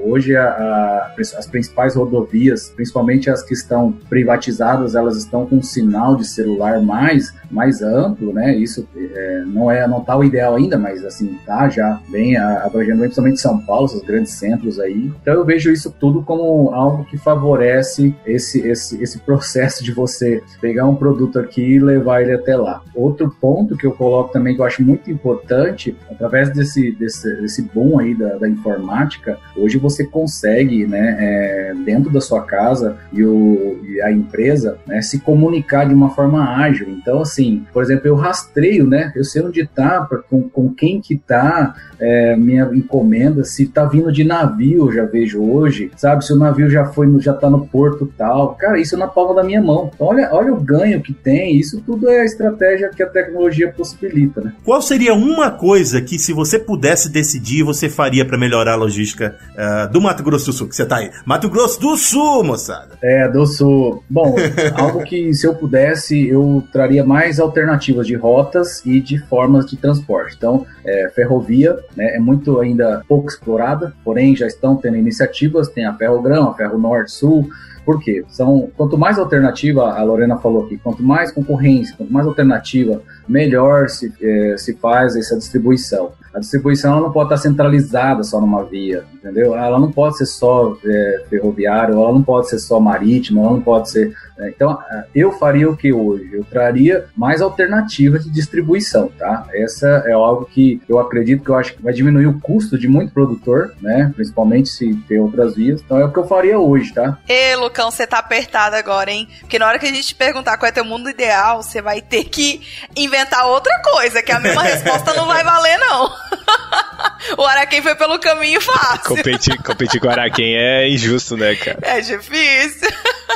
Hoje a, a, as principais rodovias, principalmente as que estão privatizadas, elas estão com sinal de celular mais mais amplo, né? Isso é, não é não tá o ideal ainda, mas assim tá já bem abrangendo principalmente São Paulo, esses grandes centros aí. Então eu vejo isso tudo como algo que favorece esse esse esse processo de você pegar um produto aqui e levar ele até lá. Outro ponto que eu coloco também que eu acho muito importante, através desse desse, desse boom aí da, da informática, hoje você consegue, né, é, dentro da sua casa e, o, e a empresa, né, se comunicar de uma forma ágil. Então assim por exemplo, eu rastreio, né? Eu sei onde tá, com, com quem que tá é, minha encomenda, se tá vindo de navio, já vejo hoje, sabe? Se o navio já foi, já tá no porto tal. Cara, isso é na palma da minha mão. Então, olha, olha o ganho que tem. Isso tudo é a estratégia que a tecnologia possibilita, né? Qual seria uma coisa que, se você pudesse pudesse decidir, você faria para melhorar a logística uh, do Mato Grosso do Sul? Que você tá aí. Mato Grosso do Sul, moçada. É, do Sul. Bom, algo que se eu pudesse, eu traria mais alternativas de rotas e de formas de transporte. Então, é, ferrovia né, é muito ainda pouco explorada, porém já estão tendo iniciativas, tem a Ferrogrão, a Ferro Norte-Sul, por quê? São, quanto mais alternativa, a Lorena falou aqui, quanto mais concorrência, quanto mais alternativa, melhor se, é, se faz essa distribuição. A distribuição não pode estar centralizada só numa via, entendeu? Ela não pode ser só é, ferroviária, ela não pode ser só marítima, ela não pode ser. Né? Então, eu faria o que hoje? Eu traria mais alternativas de distribuição, tá? Essa é algo que eu acredito que eu acho que vai diminuir o custo de muito produtor, né? Principalmente se ter outras vias. Então, é o que eu faria hoje, tá? Ê, Lucão, você tá apertado agora, hein? Porque na hora que a gente perguntar qual é teu mundo ideal, você vai ter que inventar outra coisa, que a mesma resposta não vai valer, não. o Araquém foi pelo caminho fácil. Competir, competir com o Araquém é injusto, né, cara? É difícil.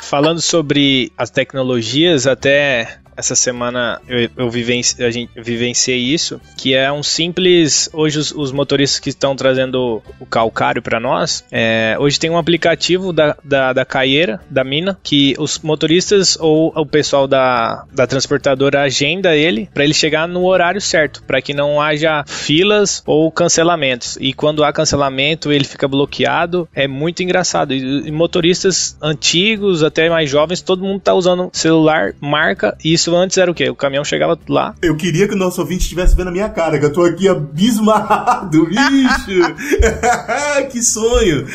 Falando sobre as tecnologias, até essa semana eu, eu vivenci, a gente vivenciei isso, que é um simples. Hoje os, os motoristas que estão trazendo o calcário para nós, é, hoje tem um aplicativo da, da, da caieira, da mina, que os motoristas ou o pessoal da, da transportadora agenda ele para ele chegar no horário certo, para que não haja filas ou cancelamentos. E quando há cancelamento, ele fica bloqueado. É muito engraçado. E, e motoristas antigos, até mais jovens, todo mundo tá usando celular, marca, e isso antes era o quê? O caminhão chegava lá. Eu queria que o nosso ouvinte estivesse vendo a minha cara, que eu tô aqui abismado, bicho! que sonho!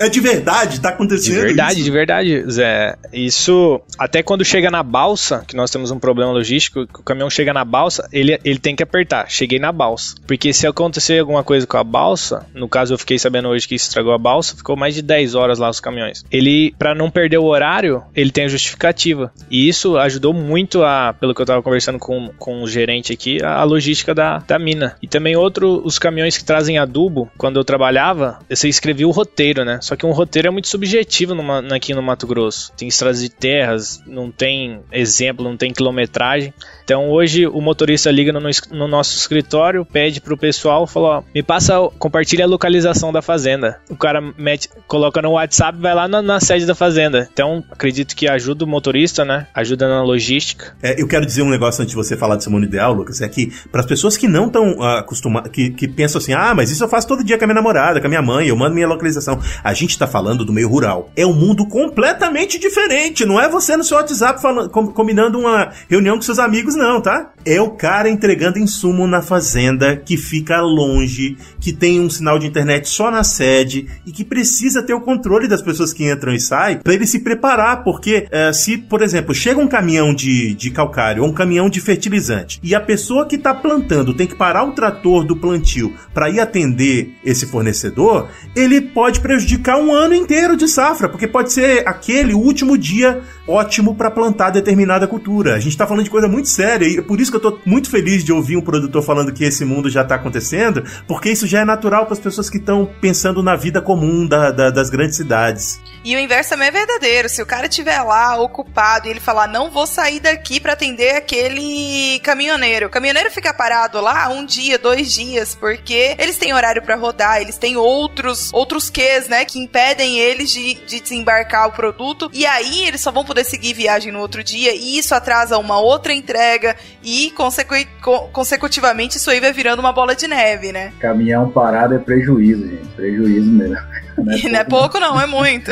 É de verdade, tá acontecendo De verdade, isso? de verdade, Zé. Isso, até quando chega na balsa, que nós temos um problema logístico, o caminhão chega na balsa, ele, ele tem que apertar. Cheguei na balsa. Porque se acontecer alguma coisa com a balsa, no caso eu fiquei sabendo hoje que estragou a balsa, ficou mais de 10 horas lá os caminhões. Ele, para não perder o horário, ele tem a justificativa. E isso ajudou muito muito a, pelo que eu tava conversando com, com o gerente aqui, a, a logística da, da mina. E também outro, os caminhões que trazem adubo, quando eu trabalhava, você escrevia o roteiro, né? Só que um roteiro é muito subjetivo numa, aqui no Mato Grosso. Tem estradas de terras, não tem exemplo, não tem quilometragem. Então hoje o motorista liga no, no nosso escritório, pede pro pessoal, fala, ó, me passa, compartilha a localização da fazenda. O cara mete, coloca no WhatsApp, vai lá na, na sede da fazenda. Então acredito que ajuda o motorista, né? Ajuda na logística. É, eu quero dizer um negócio antes de você falar seu mundo ideal, Lucas, é que para as pessoas que não estão uh, acostumadas, que, que pensam assim, ah, mas isso eu faço todo dia com a minha namorada, com a minha mãe, eu mando minha localização. A gente tá falando do meio rural. É um mundo completamente diferente, não é você no seu WhatsApp falando, com, combinando uma reunião com seus amigos, não, tá? É o cara entregando insumo na fazenda que fica longe, que tem um sinal de internet só na sede e que precisa ter o controle das pessoas que entram e saem para ele se preparar, porque uh, se, por exemplo, chega um caminhão de, de calcário ou um caminhão de fertilizante e a pessoa que está plantando tem que parar o trator do plantio para ir atender esse fornecedor, ele pode prejudicar um ano inteiro de safra, porque pode ser aquele último dia ótimo para plantar determinada cultura. A gente está falando de coisa muito séria e por isso que eu estou muito feliz de ouvir um produtor falando que esse mundo já está acontecendo, porque isso já é natural para as pessoas que estão pensando na vida comum da, da, das grandes cidades. E o inverso também é verdadeiro. Se o cara estiver lá ocupado e ele falar, não vou sair daqui para atender aquele caminhoneiro. O caminhoneiro fica parado lá um dia, dois dias, porque eles têm horário para rodar, eles têm outros outros quês, né, que impedem eles de, de desembarcar o produto. E aí eles só vão poder seguir viagem no outro dia. E isso atrasa uma outra entrega. E consecu consecutivamente isso aí vai virando uma bola de neve, né? Caminhão parado é prejuízo, gente. Prejuízo mesmo. Não é, não é pouco, não, é muito.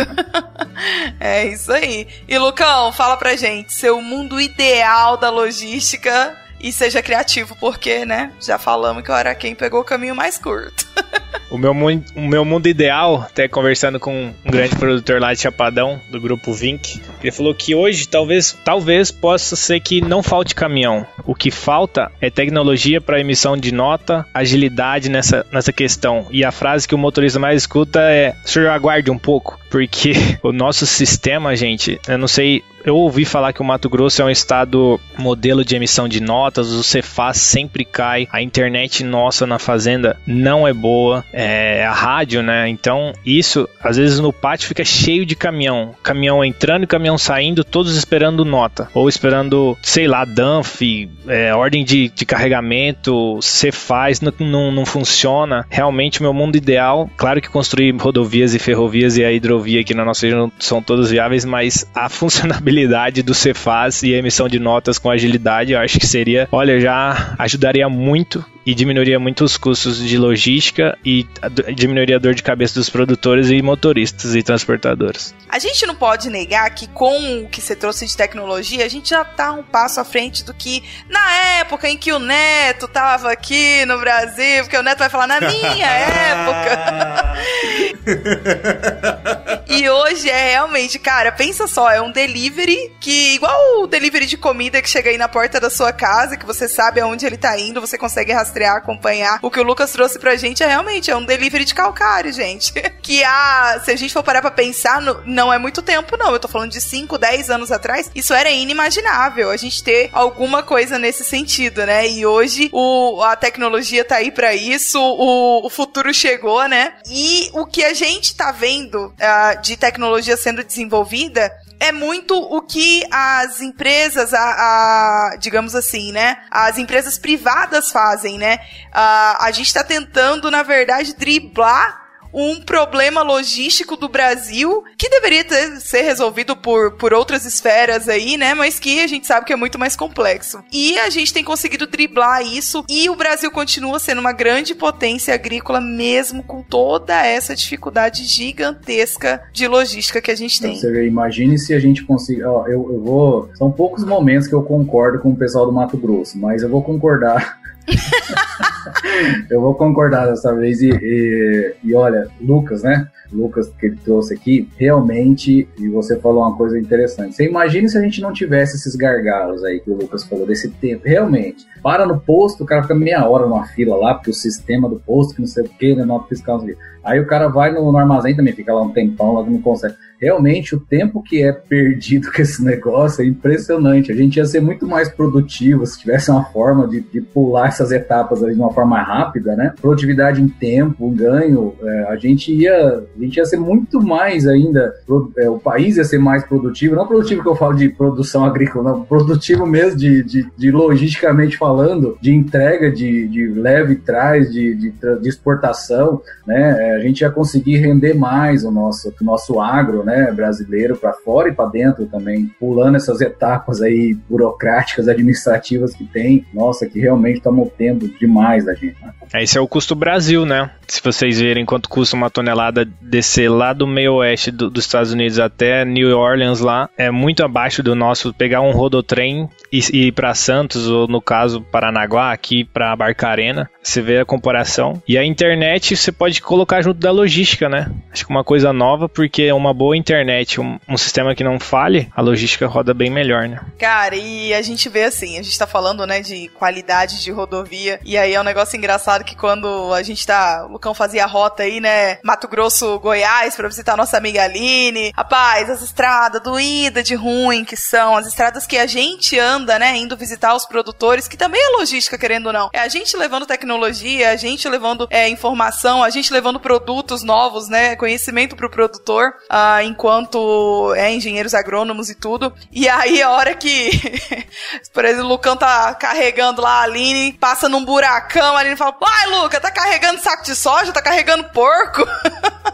é isso aí. E Lucão, fala pra gente, seu mundo ideal da logística e seja criativo, porque, né, já falamos que o Araquém pegou o caminho mais curto. o, meu, o meu mundo ideal, até conversando com um grande produtor lá de Chapadão, do grupo Vink, ele falou que hoje talvez, talvez possa ser que não falte caminhão. O que falta é tecnologia para emissão de nota, agilidade nessa, nessa questão. E a frase que o motorista mais escuta é: senhor, aguarde um pouco, porque o nosso sistema, gente, eu não sei eu ouvi falar que o Mato Grosso é um estado modelo de emissão de notas, o Cefaz sempre cai, a internet nossa na fazenda não é boa boa, é, a rádio, né? Então, isso, às vezes no pátio fica cheio de caminhão. Caminhão entrando e caminhão saindo, todos esperando nota. Ou esperando, sei lá, DANF, é, ordem de, de carregamento, Cefaz, não, não, não funciona. Realmente, meu mundo ideal, claro que construir rodovias e ferrovias e a hidrovia aqui na nossa região são todos viáveis, mas a funcionabilidade do Cefaz e a emissão de notas com agilidade, eu acho que seria, olha, já ajudaria muito e diminuiria muito os custos de logística e diminuiria a dor de cabeça dos produtores e motoristas e transportadores. A gente não pode negar que com o que você trouxe de tecnologia, a gente já está um passo à frente do que na época em que o Neto estava aqui no Brasil, porque o Neto vai falar na minha época. e hoje é realmente, cara, pensa só, é um delivery que igual o delivery de comida que chega aí na porta da sua casa, que você sabe aonde ele está indo, você consegue rastrear rastrear, acompanhar. O que o Lucas trouxe pra gente é realmente é um delivery de calcário, gente. que há, se a gente for parar pra pensar, não é muito tempo, não. Eu tô falando de 5, 10 anos atrás. Isso era inimaginável, a gente ter alguma coisa nesse sentido, né? E hoje o, a tecnologia tá aí para isso, o, o futuro chegou, né? E o que a gente tá vendo uh, de tecnologia sendo desenvolvida é muito o que as empresas, a, a, digamos assim, né? As empresas privadas fazem, né? Uh, a gente está tentando, na verdade, driblar um problema logístico do Brasil que deveria ter, ser resolvido por, por outras esferas aí, né? Mas que a gente sabe que é muito mais complexo. E a gente tem conseguido driblar isso e o Brasil continua sendo uma grande potência agrícola mesmo com toda essa dificuldade gigantesca de logística que a gente tem. Você imagine se a gente conseguir. Eu, eu vou. São poucos momentos que eu concordo com o pessoal do Mato Grosso, mas eu vou concordar eu vou concordar dessa vez e, e, e, olha, Lucas, né? Lucas que ele trouxe aqui, realmente, e você falou uma coisa interessante. Você imagina se a gente não tivesse esses gargalos aí que o Lucas falou desse tempo, realmente. Para no posto, o cara fica meia hora numa fila lá, porque o sistema do posto, que não sei o que, né, nota fiscal, não sei o que. Aí o cara vai no, no armazém também, fica lá um tempão, lá não consegue realmente o tempo que é perdido com esse negócio é impressionante. A gente ia ser muito mais produtivo se tivesse uma forma de, de pular essas etapas ali de uma forma rápida, né? Produtividade em tempo, ganho, é, a gente ia a gente ia ser muito mais ainda, é, o país ia ser mais produtivo, não produtivo que eu falo de produção agrícola, não, produtivo mesmo de, de, de logisticamente falando, de entrega de, de leve e trás, de, de, de exportação, né? É, a gente ia conseguir render mais o nosso, o nosso agro, né, brasileiro para fora e para dentro também, pulando essas etapas aí burocráticas, administrativas que tem, nossa, que realmente estamos tendo demais da gente. Né? É, esse é o custo Brasil, né? Se vocês verem quanto custa uma tonelada descer lá do meio oeste do, dos Estados Unidos até New Orleans lá, é muito abaixo do nosso pegar um rodotrem e, e ir para Santos, ou no caso Paranaguá, aqui para Barcarena. Você vê a comparação. E a internet você pode colocar junto da logística, né? Acho que uma coisa nova, porque é uma boa internet, um, um, sistema que não fale, a logística roda bem melhor, né? Cara, e a gente vê assim, a gente tá falando, né, de qualidade de rodovia, e aí é um negócio engraçado que quando a gente tá, Lucão fazia a rota aí, né, Mato Grosso, Goiás, pra visitar a nossa amiga Aline, rapaz, as estradas doídas de ruim que são, as estradas que a gente anda, né, indo visitar os produtores, que também é logística, querendo ou não. É a gente levando tecnologia, a gente levando é, informação, a gente levando produtos novos, né, conhecimento pro produtor, uh, enquanto é engenheiros agrônomos e tudo. E aí, a hora que, por exemplo, o Lucão tá carregando lá a Aline, passa num buracão, a Aline fala: Pai, Luca, tá carregando saco de soja? Tá carregando porco?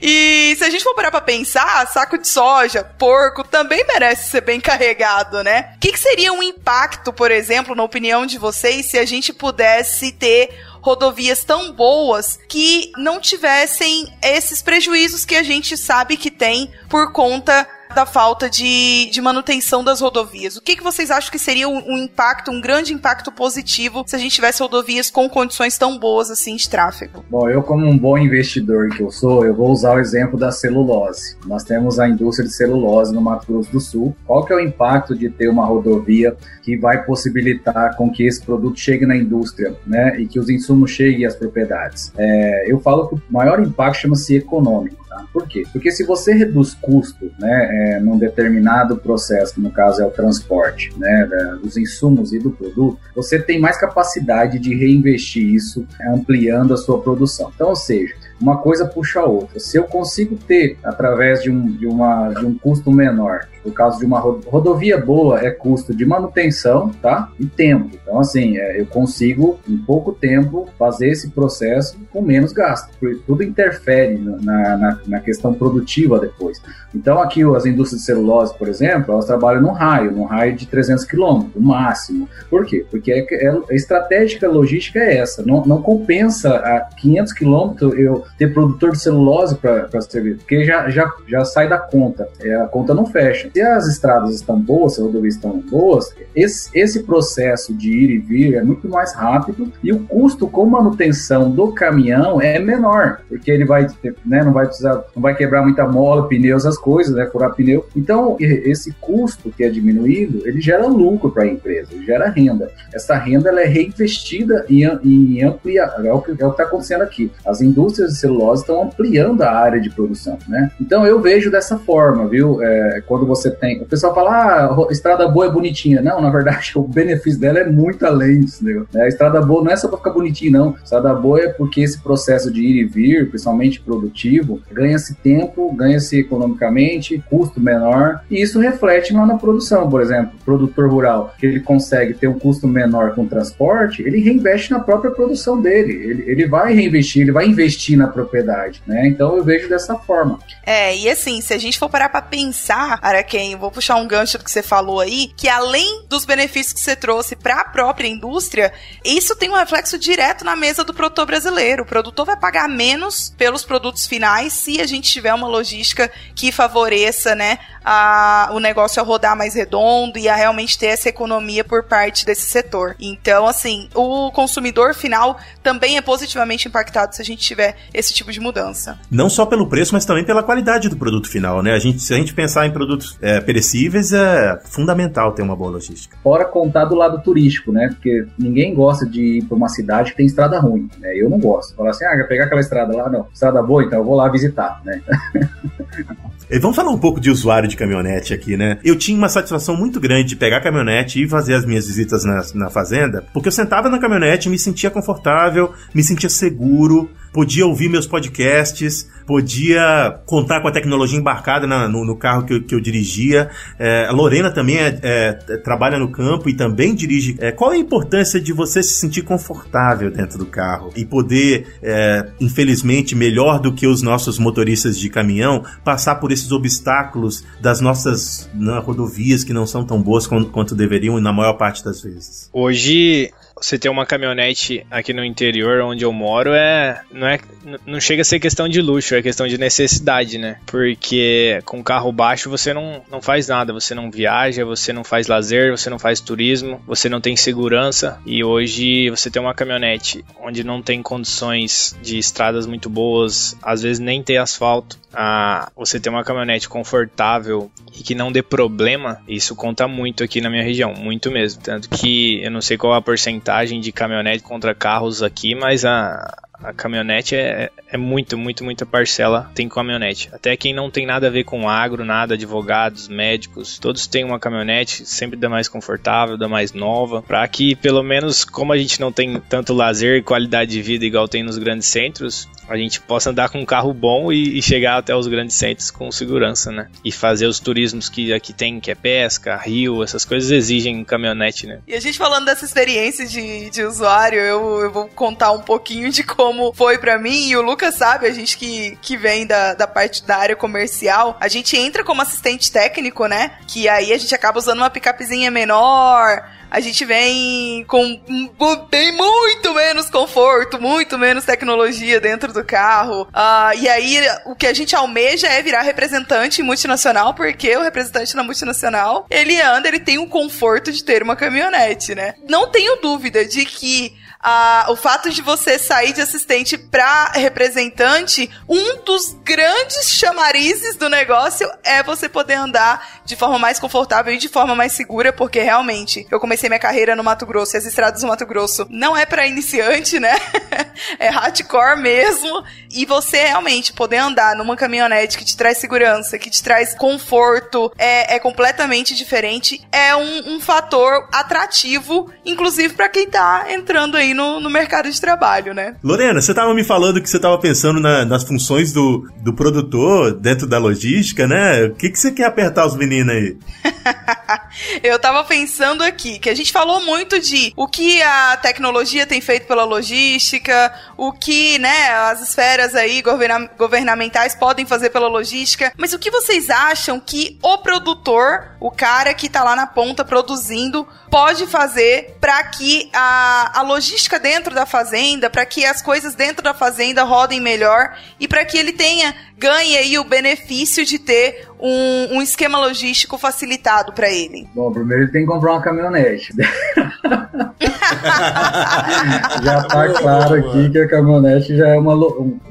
E se a gente for parar pra pensar, saco de soja, porco, também merece ser bem carregado, né? O que, que seria um impacto, por exemplo, na opinião de vocês, se a gente pudesse ter rodovias tão boas que não tivessem esses prejuízos que a gente sabe que tem por conta da falta de, de manutenção das rodovias. O que, que vocês acham que seria um, um, impacto, um grande impacto positivo se a gente tivesse rodovias com condições tão boas assim de tráfego? Bom, eu como um bom investidor que eu sou, eu vou usar o exemplo da celulose. Nós temos a indústria de celulose no Mato Grosso do Sul. Qual que é o impacto de ter uma rodovia que vai possibilitar com que esse produto chegue na indústria, né, e que os insumos cheguem às propriedades? É, eu falo que o maior impacto chama-se econômico Tá? Por quê? Porque se você reduz custo né, é, num determinado processo, que no caso é o transporte né, dos insumos e do produto, você tem mais capacidade de reinvestir isso ampliando a sua produção. Então, ou seja, uma coisa puxa a outra. Se eu consigo ter, através de um, de uma, de um custo menor, no caso de uma rodovia boa, é custo de manutenção, tá? E tempo. Então, assim, é, eu consigo, em pouco tempo, fazer esse processo com menos gasto. Porque tudo interfere na, na, na questão produtiva depois. Então, aqui as indústrias de celulose, por exemplo, elas trabalham num raio, num raio de 300 quilômetros, no máximo. Por quê? Porque é, é, a estratégica logística é essa. Não, não compensa a 500 quilômetros eu ter produtor de celulose para servir, porque já, já, já sai da conta. É, a conta não fecha se as estradas estão boas, se as rodovias estão boas, esse, esse processo de ir e vir é muito mais rápido e o custo com manutenção do caminhão é menor, porque ele vai, né, não vai precisar, não vai quebrar muita mola, pneus, as coisas, né, furar pneu. Então, esse custo que é diminuído, ele gera lucro para a empresa, gera renda. Essa renda ela é reinvestida em, em ampliar, é o que é está acontecendo aqui. As indústrias de celulose estão ampliando a área de produção, né? Então, eu vejo dessa forma, viu? É, quando você você tem. O pessoal fala, ah, estrada boa é bonitinha. Não, na verdade, o benefício dela é muito além disso, né? A estrada boa não é só para ficar bonitinha, não. A estrada boa é porque esse processo de ir e vir, principalmente produtivo, ganha-se tempo, ganha-se economicamente, custo menor, e isso reflete lá na produção, por exemplo. O produtor rural, que ele consegue ter um custo menor com transporte, ele reinveste na própria produção dele. Ele, ele vai reinvestir, ele vai investir na propriedade, né? Então eu vejo dessa forma. É, e assim, se a gente for parar para pensar, quem, vou puxar um gancho do que você falou aí, que além dos benefícios que você trouxe para a própria indústria, isso tem um reflexo direto na mesa do produtor brasileiro. O produtor vai pagar menos pelos produtos finais se a gente tiver uma logística que favoreça, né, a, o negócio a rodar mais redondo e a realmente ter essa economia por parte desse setor. Então, assim, o consumidor final também é positivamente impactado se a gente tiver esse tipo de mudança. Não só pelo preço, mas também pela qualidade do produto final, né? A gente, se a gente pensar em produtos é, perecíveis, é fundamental ter uma boa logística. Fora contar do lado turístico, né? Porque ninguém gosta de ir para uma cidade que tem estrada ruim, né? Eu não gosto. Falar assim, ah, quer pegar aquela estrada lá? Não, estrada boa, então eu vou lá visitar, né? Vamos falar um pouco de usuário de caminhonete aqui, né? Eu tinha uma satisfação muito grande de pegar a caminhonete e fazer as minhas visitas na, na fazenda, porque eu sentava na caminhonete, me sentia confortável, me sentia seguro, podia ouvir meus podcasts, podia contar com a tecnologia embarcada na, no, no, carro que eu, que eu dirigia. É, a Lorena também é, é, trabalha no campo e também dirige. É, qual a importância de você se sentir confortável dentro do carro e poder, é, infelizmente, melhor do que os nossos motoristas de caminhão, passar por esses obstáculos das nossas né, rodovias que não são tão boas quanto, quanto deveriam na maior parte das vezes? Hoje você ter uma caminhonete aqui no interior onde eu moro é não é não chega a ser questão de luxo, é questão de necessidade, né? Porque com carro baixo você não, não faz nada, você não viaja, você não faz lazer, você não faz turismo, você não tem segurança e hoje você tem uma caminhonete onde não tem condições de estradas muito boas, às vezes nem tem asfalto. Ah, você ter uma caminhonete confortável e que não dê problema, isso conta muito aqui na minha região, muito mesmo. Tanto que eu não sei qual a porcentagem de caminhonete contra carros aqui, mas a, a caminhonete é, é muito, muito, muita parcela tem caminhonete. Até quem não tem nada a ver com agro, nada, advogados, médicos, todos têm uma caminhonete, sempre da mais confortável, da mais nova, para que pelo menos, como a gente não tem tanto lazer e qualidade de vida igual tem nos grandes centros, a gente possa andar com um carro bom e, e, chegar até os grandes centros com segurança, né? E fazer os turismos que aqui tem, que é pesca, rio, essas coisas exigem caminhonete, né? E a gente falando dessa experiência de, de usuário, eu, eu vou contar um pouquinho de como foi para mim e o Lucas sabe, a gente que, que vem da, da parte da área comercial, a gente entra como assistente técnico, né? Que aí a gente acaba usando uma picapezinha menor, a gente vem com tem muito menos conforto, muito menos tecnologia dentro do carro. Uh, e aí, o que a gente almeja é virar representante multinacional, porque o representante na multinacional, ele anda, ele tem o conforto de ter uma caminhonete, né? Não tenho dúvida de que a, o fato de você sair de assistente para representante, um dos grandes chamarizes do negócio é você poder andar de forma mais confortável e de forma mais segura, porque realmente eu comecei minha carreira no Mato Grosso e as estradas do Mato Grosso não é para iniciante, né? é hardcore mesmo. E você realmente poder andar numa caminhonete que te traz segurança, que te traz conforto, é, é completamente diferente. É um, um fator atrativo, inclusive para quem tá entrando aí no, no mercado de trabalho, né? Lorena, você tava me falando que você tava pensando na, nas funções do, do produtor dentro da logística, né? O que, que você quer apertar os meninos aí? Eu tava pensando aqui que a gente falou muito de o que a tecnologia tem feito pela logística, o que, né, as esferas aí governa governamentais podem fazer pela logística, mas o que vocês acham que o produtor, o cara que tá lá na ponta produzindo, pode fazer para que a, a logística dentro da fazenda, para que as coisas dentro da fazenda rodem melhor e para que ele tenha ganhe aí o benefício de ter um, um esquema logístico facilitado para ele? Bom, primeiro ele tem que comprar uma caminhonete. já tá claro aqui que a caminhonete já é uma,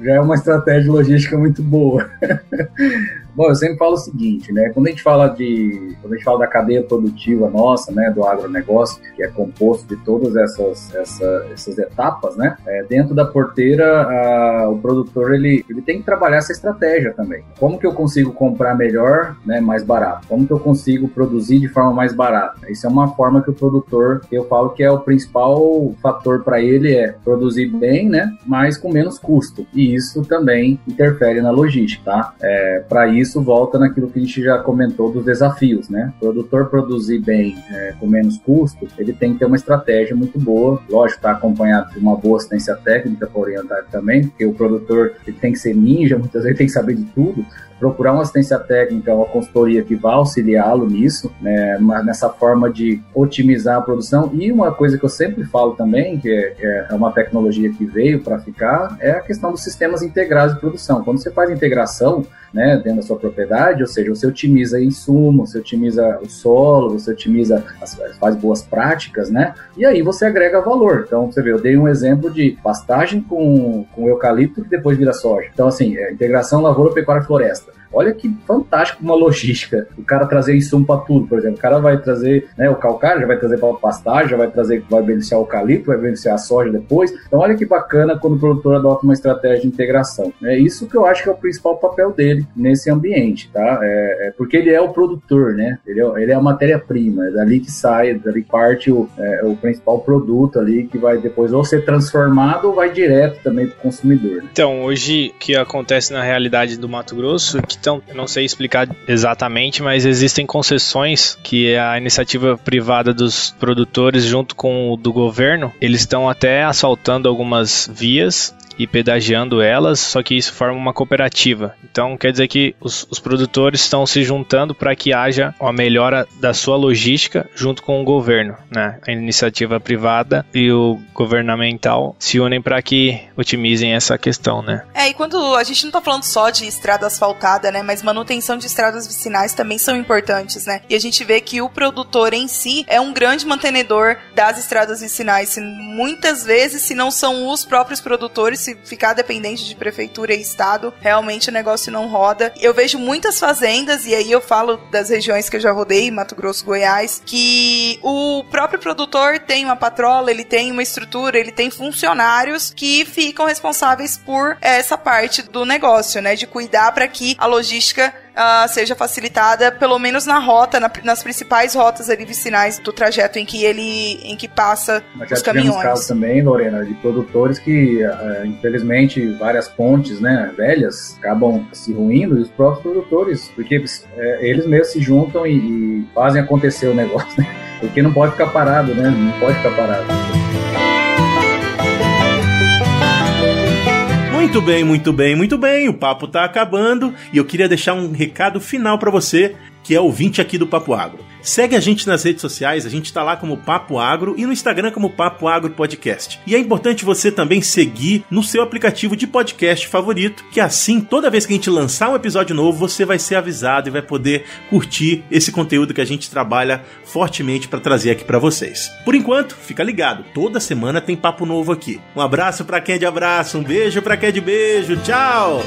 já é uma estratégia logística muito boa. Bom, eu sempre falo o seguinte, né? Quando a gente fala de, quando a gente fala da cadeia produtiva nossa, né, do agronegócio, que é composto de todas essas, essa, essas etapas, né? É, dentro da porteira, a, o produtor ele, ele tem que trabalhar essa estratégia também. Como que eu consigo comprar melhor, né, mais barato? Como que eu consigo produzir de forma mais barata? Isso é uma forma que o produtor, eu falo que é o principal fator para ele é produzir bem, né, mas com menos custo. E isso também interfere na logística, tá? É, para isso volta naquilo que a gente já comentou dos desafios, né? O produtor produzir bem é, com menos custo, ele tem que ter uma estratégia muito boa, lógico, está acompanhado de uma boa assistência técnica para orientar também, porque o produtor ele tem que ser ninja, muitas vezes tem que saber de tudo, procurar uma assistência técnica, uma consultoria que vá auxiliá-lo nisso, né, nessa forma de otimizar a produção. E uma coisa que eu sempre falo também, que é, é, é uma tecnologia que veio para ficar, é a questão dos sistemas integrados de produção. Quando você faz integração, né, dentro da sua propriedade, ou seja, você otimiza insumo, você otimiza o solo, você otimiza, as, faz boas práticas, né, e aí você agrega valor. Então, você vê, eu dei um exemplo de pastagem com, com eucalipto que depois vira soja. Então, assim, é integração lavoura, pecuária, floresta. Jackson. Olha que fantástico uma logística. O cara trazer insumo para tudo, por exemplo. O cara vai trazer né, o calcário, já vai trazer para pastagem, já vai trazer, vai beneficiar o eucalipto, vai beneficiar a soja depois. Então, olha que bacana quando o produtor adota uma estratégia de integração. É isso que eu acho que é o principal papel dele nesse ambiente, tá? É, é porque ele é o produtor, né? Ele é, ele é a matéria-prima, é dali que sai, dali parte o, é, o principal produto ali que vai depois ou ser transformado ou vai direto também para o consumidor. Né? Então, hoje o que acontece na realidade do Mato Grosso é que então, não sei explicar exatamente, mas existem concessões que a iniciativa privada dos produtores junto com o do governo, eles estão até asfaltando algumas vias e pedagiando elas, só que isso forma uma cooperativa. Então quer dizer que os, os produtores estão se juntando para que haja uma melhora da sua logística junto com o governo, né? A iniciativa privada e o governamental se unem para que otimizem essa questão, né? É, e quando a gente não está falando só de estrada asfaltada, né, mas manutenção de estradas vicinais também são importantes, né? E a gente vê que o produtor em si é um grande mantenedor das estradas vicinais. Muitas vezes, se não são os próprios produtores, se ficar dependente de prefeitura e estado, realmente o negócio não roda. Eu vejo muitas fazendas, e aí eu falo das regiões que eu já rodei, Mato Grosso, Goiás, que o próprio produtor tem uma patrola, ele tem uma estrutura, ele tem funcionários que ficam responsáveis por essa parte do negócio, né? De cuidar para que a logística uh, seja facilitada, pelo menos na rota, na, nas principais rotas ali vicinais do trajeto em que ele em que passa Mas os caminhões. casos também, Lorena, de produtores que, uh, infelizmente, várias pontes, né, velhas, acabam se ruindo e os próprios produtores, porque uh, eles mesmos se juntam e, e fazem acontecer o negócio, né? Porque não pode ficar parado, né? Não pode ficar parado. Muito bem, muito bem, muito bem. O papo tá acabando e eu queria deixar um recado final para você que é ouvinte aqui do Papo Agro. Segue a gente nas redes sociais, a gente tá lá como Papo Agro e no Instagram como Papo Agro Podcast. E é importante você também seguir no seu aplicativo de podcast favorito, que assim, toda vez que a gente lançar um episódio novo, você vai ser avisado e vai poder curtir esse conteúdo que a gente trabalha fortemente para trazer aqui para vocês. Por enquanto, fica ligado, toda semana tem papo novo aqui. Um abraço para quem é de abraço, um beijo para quem é de beijo. Tchau.